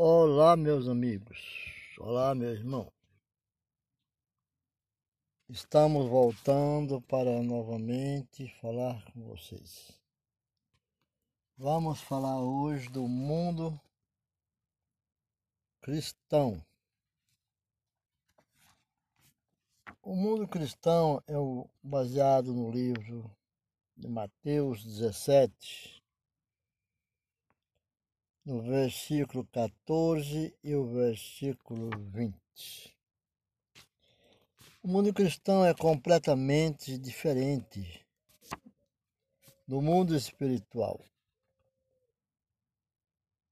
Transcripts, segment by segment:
Olá, meus amigos. Olá, meu irmão. Estamos voltando para novamente falar com vocês. Vamos falar hoje do mundo cristão. O mundo cristão é baseado no livro de Mateus 17, no versículo 14 e o versículo 20. O mundo cristão é completamente diferente do mundo espiritual,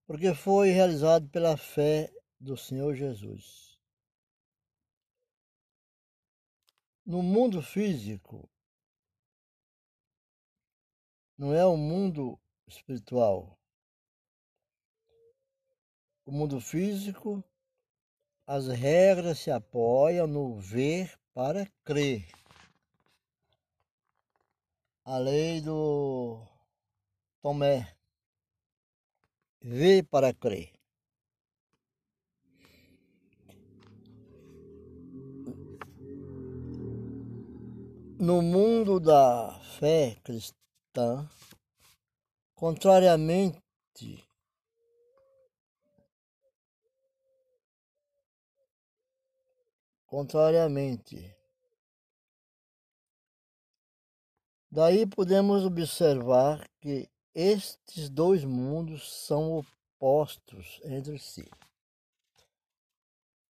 porque foi realizado pela fé do Senhor Jesus. No mundo físico, não é o mundo espiritual. O mundo físico, as regras se apoiam no ver para crer. A lei do Tomé. Ver para crer. No mundo da fé cristã, contrariamente contrariamente. Daí podemos observar que estes dois mundos são opostos entre si.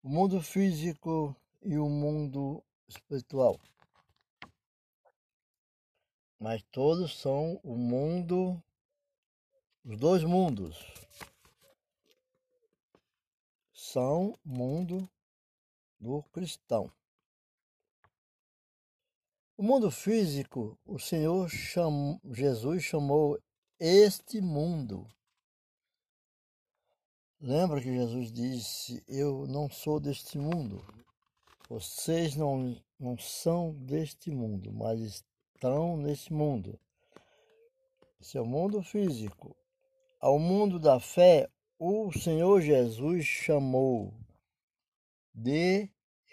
O mundo físico e o mundo espiritual. Mas todos são o mundo, os dois mundos. São mundo do cristão. O mundo físico, o Senhor chamou, Jesus chamou este mundo. Lembra que Jesus disse: Eu não sou deste mundo. Vocês não, não são deste mundo, mas estão nesse mundo. Esse é o mundo físico. Ao mundo da fé, o Senhor Jesus chamou de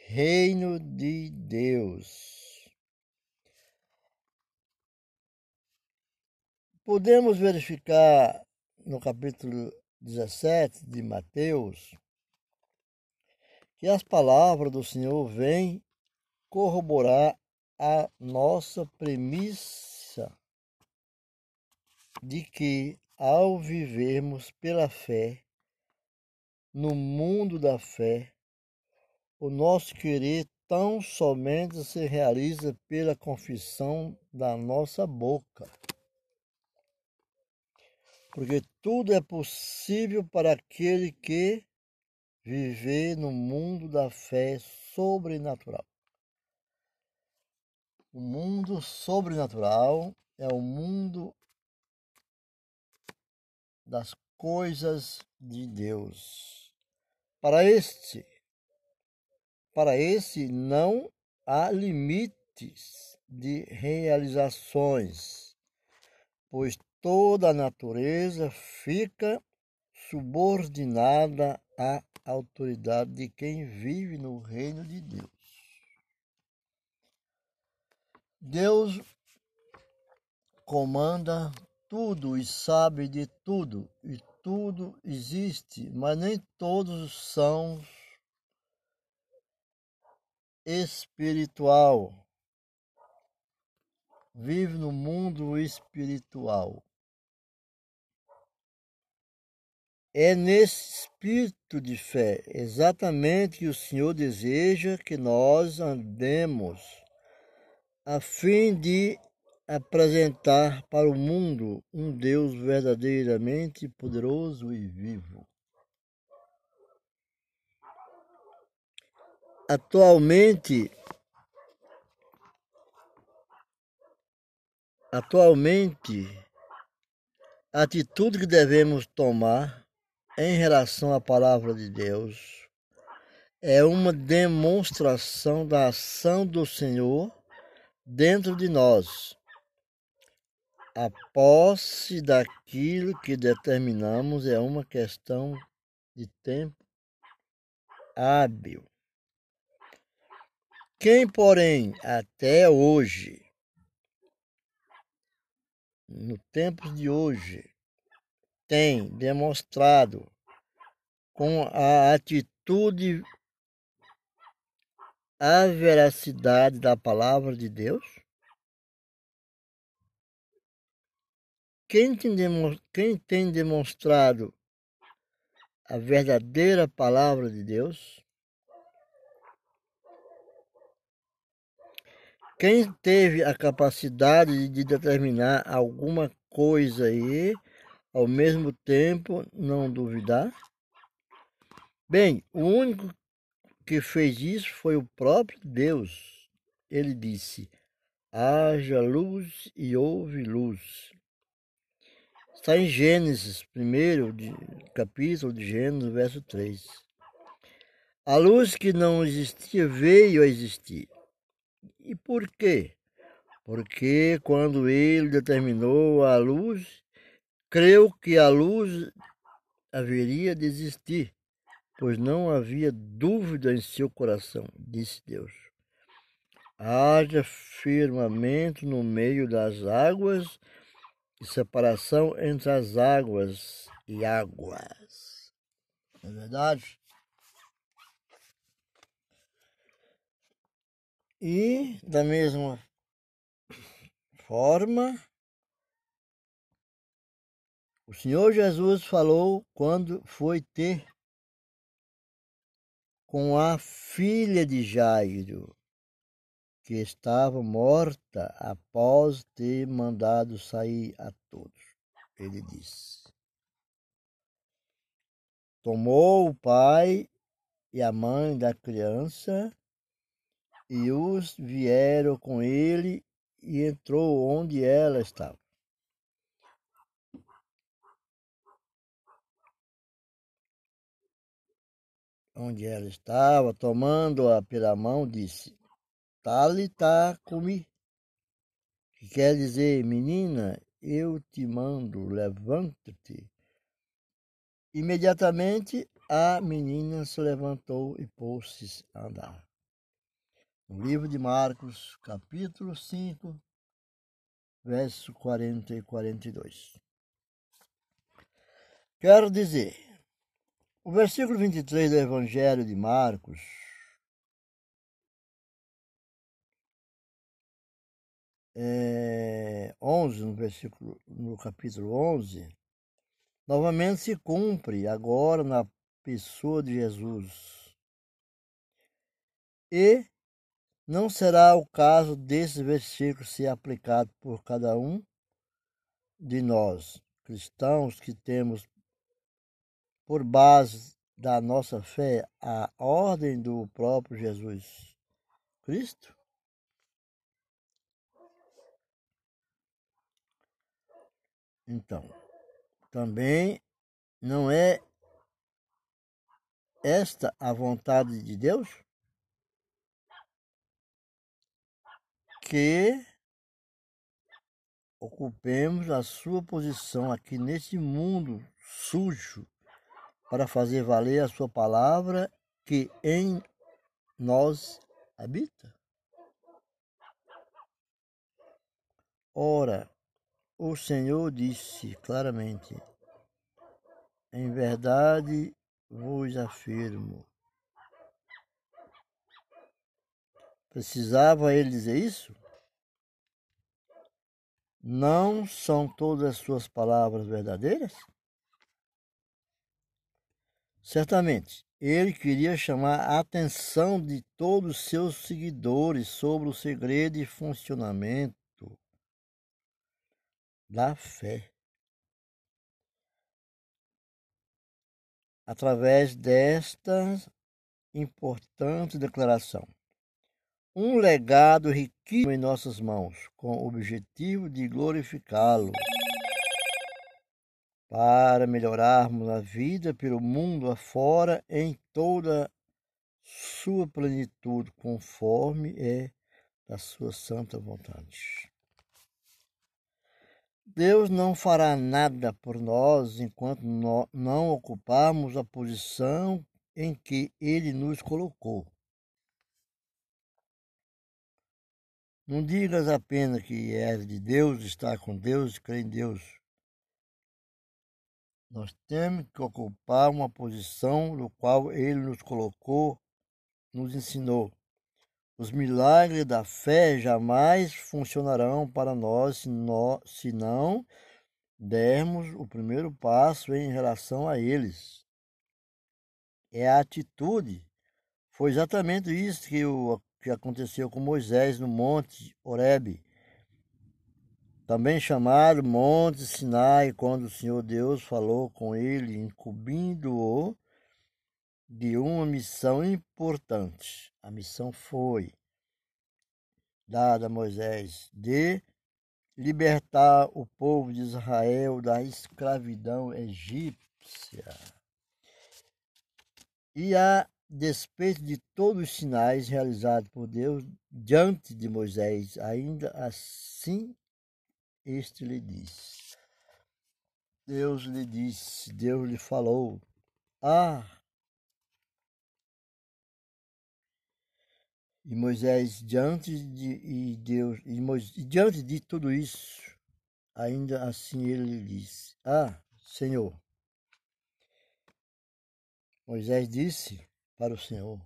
reino de Deus. Podemos verificar no capítulo 17 de Mateus que as palavras do Senhor vêm corroborar a nossa premissa de que, ao vivermos pela fé, no mundo da fé, o nosso querer tão somente se realiza pela confissão da nossa boca. Porque tudo é possível para aquele que viver no mundo da fé sobrenatural. O mundo sobrenatural é o mundo das coisas de Deus. Para este, para esse não há limites de realizações, pois toda a natureza fica subordinada à autoridade de quem vive no reino de Deus. Deus comanda tudo e sabe de tudo, e tudo existe, mas nem todos são espiritual. Vive no mundo espiritual. É nesse espírito de fé exatamente que o Senhor deseja que nós andemos, a fim de apresentar para o mundo um Deus verdadeiramente poderoso e vivo. Atualmente, atualmente, a atitude que devemos tomar em relação à palavra de Deus é uma demonstração da ação do Senhor dentro de nós. A posse daquilo que determinamos é uma questão de tempo hábil. Quem, porém, até hoje, no tempo de hoje, tem demonstrado com a atitude a veracidade da palavra de Deus? Quem tem, demonstrado a verdadeira palavra de Deus? Quem teve a capacidade de determinar alguma coisa e, ao mesmo tempo, não duvidar? Bem, o único que fez isso foi o próprio Deus. Ele disse: haja luz e houve luz. Está em Gênesis, primeiro de, capítulo de Gênesis, verso 3. A luz que não existia veio a existir. E por quê? Porque quando ele determinou a luz, creu que a luz haveria de existir pois não havia dúvida em seu coração, disse Deus. Haja firmamento no meio das águas e separação entre as águas e águas. Não é verdade? E da mesma forma, o Senhor Jesus falou quando foi ter com a filha de Jairo, que estava morta após ter mandado sair a todos. Ele disse: Tomou o pai e a mãe da criança e os vieram com ele e entrou onde ela estava. onde ela estava, tomando-a pela mão, disse: Talita comi, que quer dizer, menina, eu te mando, levanta-te. Imediatamente a menina se levantou e pôs-se a andar. No livro de Marcos, capítulo 5, verso 40 e 42. Quero dizer, o versículo 23 do Evangelho de Marcos é, 11, no versículo, no capítulo 11, novamente se cumpre agora na pessoa de Jesus. E não será o caso desse versículo ser aplicado por cada um de nós, cristãos que temos por base da nossa fé a ordem do próprio Jesus Cristo? Então, também não é esta a vontade de Deus? Que ocupemos a sua posição aqui nesse mundo sujo para fazer valer a sua palavra que em nós habita? Ora, o Senhor disse claramente: Em verdade vos afirmo. Precisava ele dizer isso? Não são todas as suas palavras verdadeiras? Certamente, ele queria chamar a atenção de todos os seus seguidores sobre o segredo e funcionamento da fé. Através desta importante declaração. Um legado riquíssimo em nossas mãos, com o objetivo de glorificá-lo para melhorarmos a vida pelo mundo afora em toda sua plenitude, conforme é da sua santa vontade. Deus não fará nada por nós enquanto não ocuparmos a posição em que Ele nos colocou. Não digas apenas que és de Deus, está com Deus, crê em Deus. Nós temos que ocupar uma posição no qual Ele nos colocou, nos ensinou. Os milagres da fé jamais funcionarão para nós se, nós, se não dermos o primeiro passo em relação a eles. É a atitude. Foi exatamente isso que, o, que aconteceu com Moisés no Monte Horebe, também chamado Monte Sinai, quando o Senhor Deus falou com ele, incumbindo-o de uma missão importante. A missão foi dada a Moisés de libertar o povo de Israel da escravidão egípcia. E a despeito de todos os sinais realizados por Deus diante de Moisés, ainda assim este lhe disse. Deus lhe disse, Deus lhe falou: Ah, E Moisés, diante de e Deus, e, Moisés, diante de tudo isso, ainda assim ele disse: Ah, Senhor. Moisés disse para o Senhor.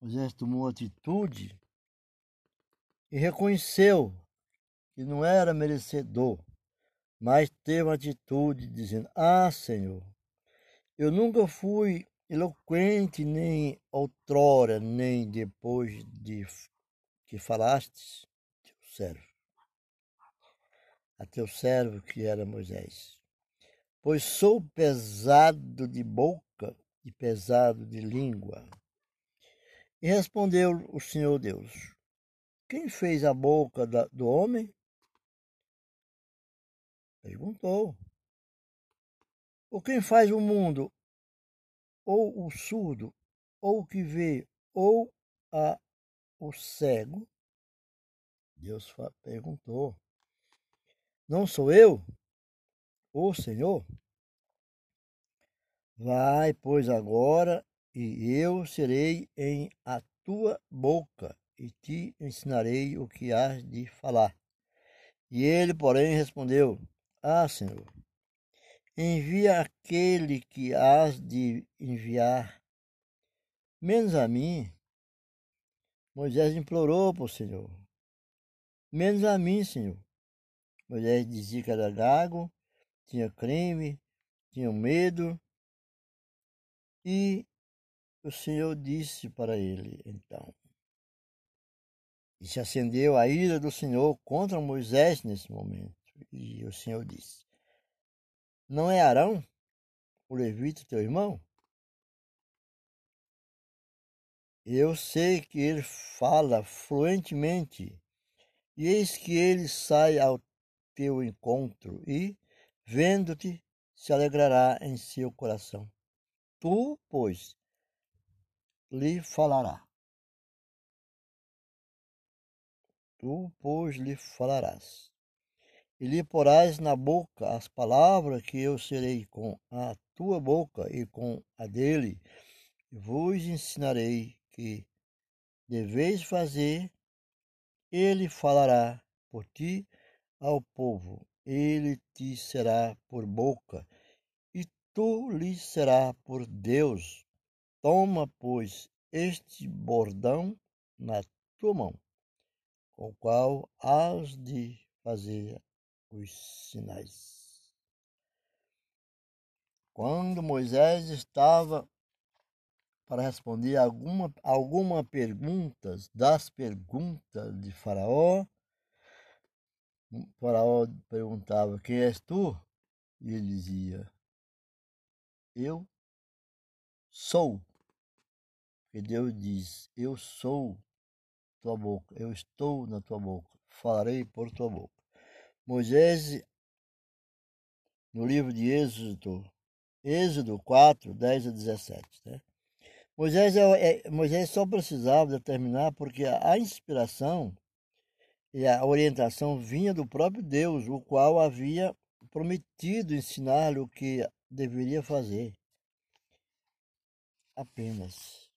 Moisés tomou atitude e reconheceu que não era merecedor, mas teve uma atitude dizendo: Ah, Senhor, eu nunca fui eloquente nem outrora, nem depois de que falastes, teu servo, a teu servo que era Moisés. Pois sou pesado de boca e pesado de língua. E respondeu o Senhor Deus: Quem fez a boca do homem? Perguntou. Ou quem faz o mundo? ou o surdo, ou o que vê, ou a, o cego? Deus perguntou: Não sou eu, o Senhor? Vai, pois, agora, e eu serei em a tua boca, e te ensinarei o que has de falar. E ele, porém, respondeu: Ah, Senhor, Envia aquele que has de enviar, menos a mim. Moisés implorou para o Senhor, menos a mim, Senhor. Moisés dizia que era gago, tinha crime, tinha medo, e o Senhor disse para ele, então, e se acendeu a ira do Senhor contra Moisés nesse momento. E o Senhor disse: não é Arão, o levita, teu irmão? Eu sei que ele fala fluentemente, e eis que ele sai ao teu encontro e, vendo-te, se alegrará em seu coração. Tu, pois, lhe falará. Tu, pois, lhe falarás. E lhe porás na boca as palavras que eu serei com a tua boca e com a dele, e vos ensinarei que deveis fazer, ele falará por ti ao povo, ele te será por boca, tu lhe será por Deus. Toma, pois, este bordão na tua mão, com o qual has de fazer os sinais. Quando Moisés estava para responder alguma, alguma perguntas das perguntas de Faraó, Faraó perguntava: Quem és tu? E ele dizia: Eu sou. Porque Deus diz: Eu sou tua boca, eu estou na tua boca, falarei por tua boca. Moisés, no livro de Êxodo, Êxodo 4, 10 a 17. Né? Moisés, é, é, Moisés só precisava determinar porque a, a inspiração E a orientação vinha do próprio Deus, o qual havia prometido ensinar-lhe o que deveria fazer. Apenas.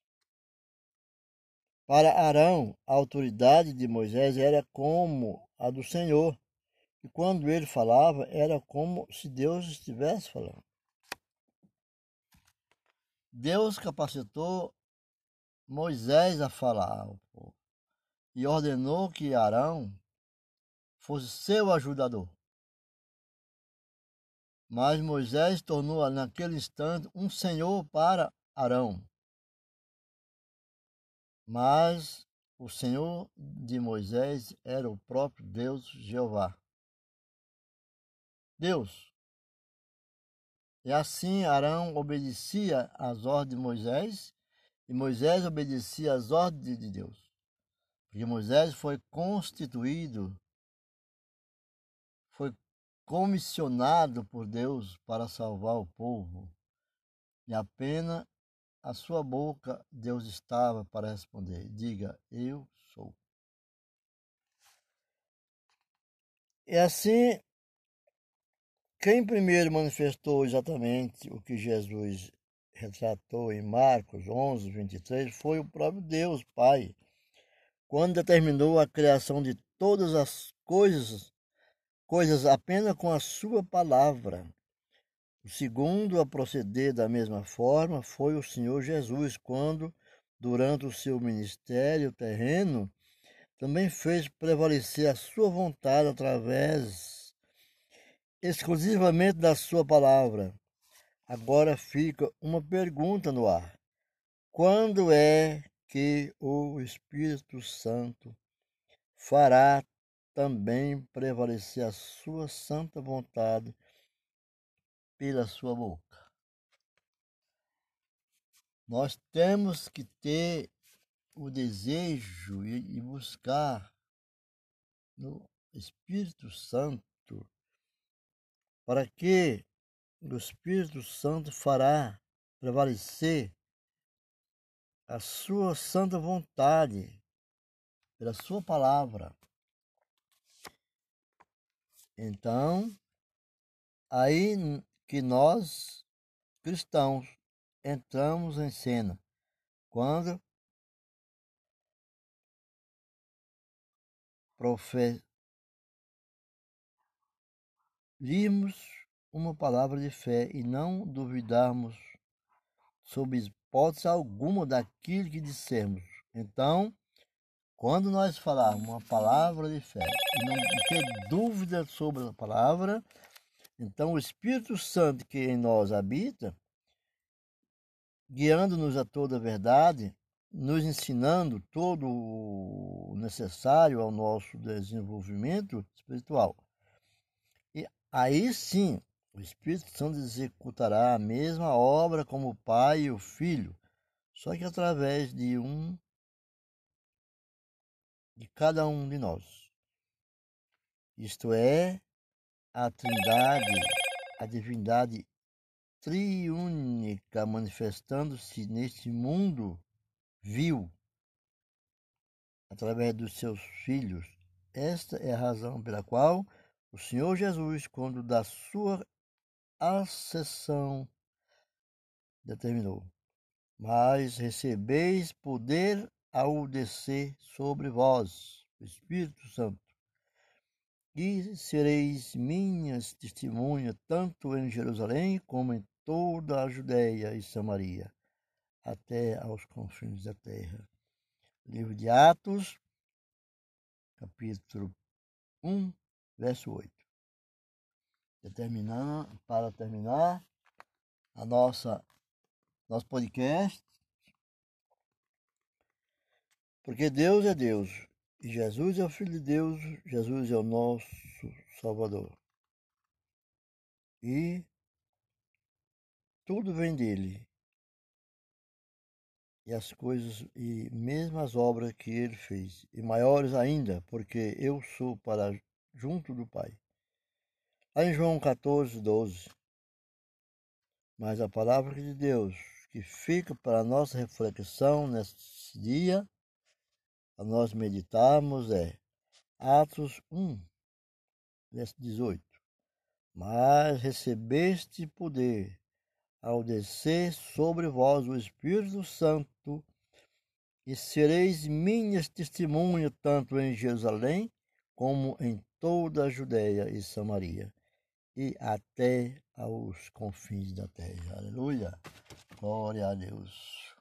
Para Arão, a autoridade de Moisés era como a do Senhor, e quando ele falava, era como se Deus estivesse falando. Deus capacitou Moisés a falar ao povo e ordenou que Arão fosse seu ajudador. Mas Moisés tornou naquele instante um senhor para Arão. Mas o Senhor de Moisés era o próprio Deus Jeová. Deus. E assim Arão obedecia às ordens de Moisés e Moisés obedecia às ordens de Deus. Porque Moisés foi constituído, foi comissionado por Deus para salvar o povo. E apenas a sua boca Deus estava para responder: Diga, eu sou. E assim, quem primeiro manifestou exatamente o que Jesus retratou em Marcos 11, 23, foi o próprio Deus, Pai, quando determinou a criação de todas as coisas, coisas apenas com a sua palavra. O segundo a proceder da mesma forma foi o Senhor Jesus, quando, durante o seu ministério terreno, também fez prevalecer a sua vontade através exclusivamente da sua palavra. Agora fica uma pergunta no ar: quando é que o Espírito Santo fará também prevalecer a sua santa vontade pela sua boca? Nós temos que ter o desejo e buscar no Espírito Santo para que o Espírito Santo fará prevalecer a sua santa vontade pela sua palavra. Então, aí que nós cristãos entramos em cena quando proferimos uma palavra de fé e não duvidarmos sob hipótese alguma daquilo que dissemos. Então, quando nós falarmos uma palavra de fé e não ter dúvida sobre a palavra, então o Espírito Santo que em nós habita, guiando-nos a toda a verdade, nos ensinando todo o necessário ao nosso desenvolvimento espiritual. E aí sim, o Espírito Santo executará a mesma obra como o Pai e o Filho, só que através de um de cada um de nós. Isto é, a Trindade, a divindade triúnica manifestando-se neste mundo vil através dos seus filhos. Esta é a razão pela qual o Senhor Jesus, quando da sua ascensão determinou. Mas recebeis poder ao descer sobre vós Espírito Santo, e sereis minhas testemunhas tanto em Jerusalém como em toda a Judéia e Samaria, até aos confins da terra. Livro de Atos, capítulo 1, verso 8 determinando para terminar a nossa nosso podcast. Porque Deus é Deus e Jesus é o Filho de Deus, Jesus é o nosso Salvador. E tudo vem dele. E as coisas e mesmo as obras que ele fez, e maiores ainda, porque eu sou para junto do Pai. Lá em João 14, 12. Mas a palavra de Deus que fica para a nossa reflexão nesse dia, a nós meditarmos é: Atos 1, verso 18. Mas recebeste poder ao descer sobre vós o Espírito Santo, e sereis minhas testemunhas tanto em Jerusalém como em toda a Judéia e Samaria e até aos confins da terra. Aleluia. Glória a Deus.